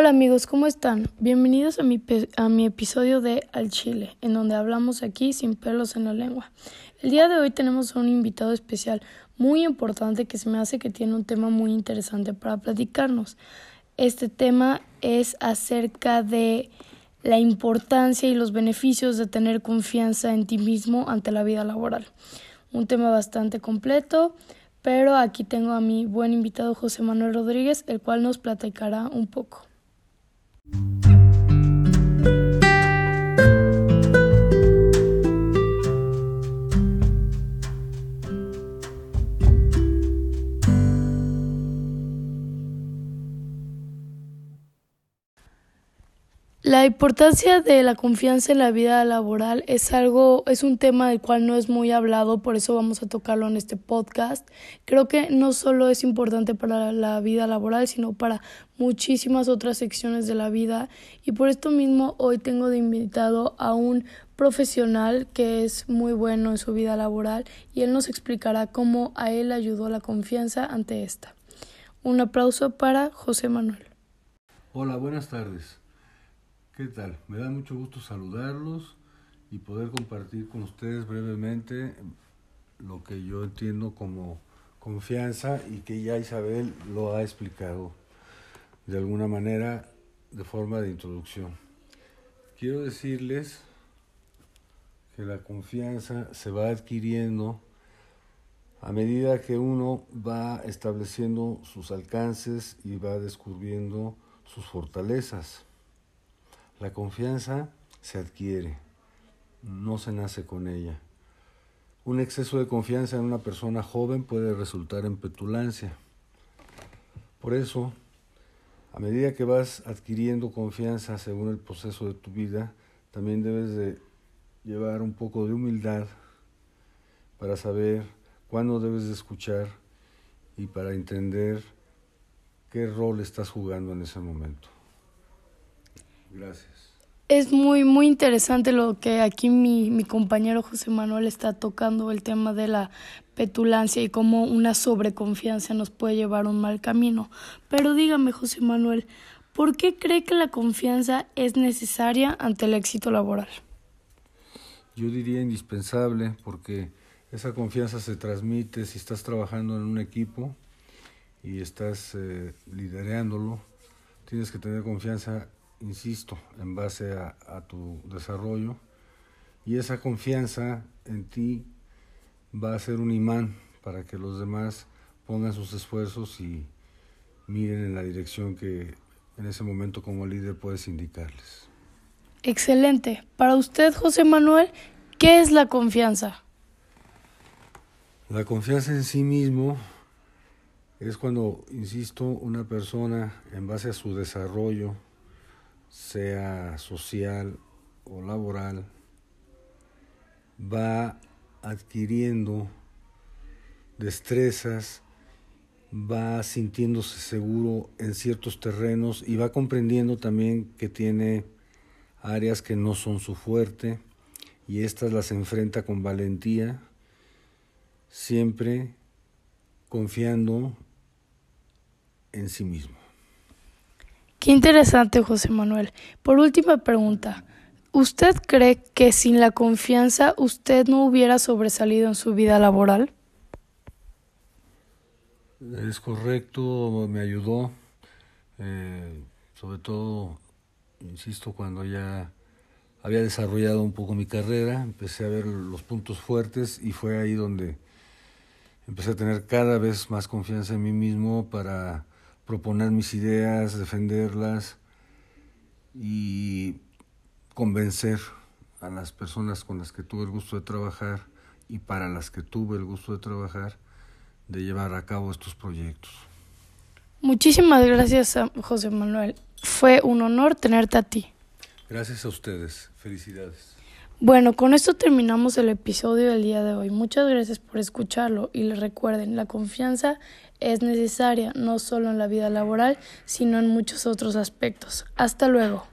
Hola amigos, ¿cómo están? Bienvenidos a mi, a mi episodio de Al Chile, en donde hablamos aquí sin pelos en la lengua. El día de hoy tenemos a un invitado especial muy importante que se me hace que tiene un tema muy interesante para platicarnos. Este tema es acerca de la importancia y los beneficios de tener confianza en ti mismo ante la vida laboral. Un tema bastante completo, pero aquí tengo a mi buen invitado José Manuel Rodríguez, el cual nos platicará un poco. Thank you. La importancia de la confianza en la vida laboral es algo, es un tema del cual no es muy hablado, por eso vamos a tocarlo en este podcast. Creo que no solo es importante para la vida laboral, sino para muchísimas otras secciones de la vida y por esto mismo hoy tengo de invitado a un profesional que es muy bueno en su vida laboral y él nos explicará cómo a él ayudó la confianza ante esta. Un aplauso para José Manuel. Hola, buenas tardes. ¿Qué tal? Me da mucho gusto saludarlos y poder compartir con ustedes brevemente lo que yo entiendo como confianza y que ya Isabel lo ha explicado de alguna manera de forma de introducción. Quiero decirles que la confianza se va adquiriendo a medida que uno va estableciendo sus alcances y va descubriendo sus fortalezas. La confianza se adquiere, no se nace con ella. Un exceso de confianza en una persona joven puede resultar en petulancia. Por eso, a medida que vas adquiriendo confianza según el proceso de tu vida, también debes de llevar un poco de humildad para saber cuándo debes de escuchar y para entender qué rol estás jugando en ese momento. Gracias. Es muy, muy interesante lo que aquí mi, mi compañero José Manuel está tocando, el tema de la petulancia y cómo una sobreconfianza nos puede llevar a un mal camino. Pero dígame, José Manuel, ¿por qué cree que la confianza es necesaria ante el éxito laboral? Yo diría indispensable porque esa confianza se transmite si estás trabajando en un equipo y estás eh, liderándolo. Tienes que tener confianza insisto, en base a, tu desarrollo. Y esa confianza en ti va a ser un imán para que los demás pongan sus esfuerzos y miren en la dirección que en ese momento como líder puedes indicarles. Excelente. Para usted, José Manuel, ¿qué es la confianza? La confianza en sí mismo es cuando, insisto, una persona en base a su desarrollo, sea social o laboral, va adquiriendo destrezas, va sintiéndose seguro en ciertos terrenos y va comprendiendo también que tiene áreas que no son su fuerte y estas las enfrenta con valentía, siempre confiando en sí mismo. Qué interesante, José Manuel. Por última pregunta, ¿usted cree que sin la confianza usted no hubiera sobresalido en su vida laboral? Es correcto, me ayudó, eh, sobre todo, insisto, cuando ya había desarrollado un poco mi carrera, empecé a ver los puntos fuertes y fue ahí donde empecé a tener cada vez más confianza en mí mismo para proponer mis ideas, defenderlas y convencer a las personas con las que tuve el gusto de trabajar y para las que tuve el gusto de trabajar de llevar a cabo estos proyectos. Muchísimas gracias, José Manuel. Fue un honor tenerte a ti. Gracias a ustedes. Felicidades. Bueno, con esto terminamos el episodio del día de hoy. Muchas gracias por escucharlo y les recuerden, la confianza es necesaria no solo en la vida laboral, sino en muchos otros aspectos. Hasta luego.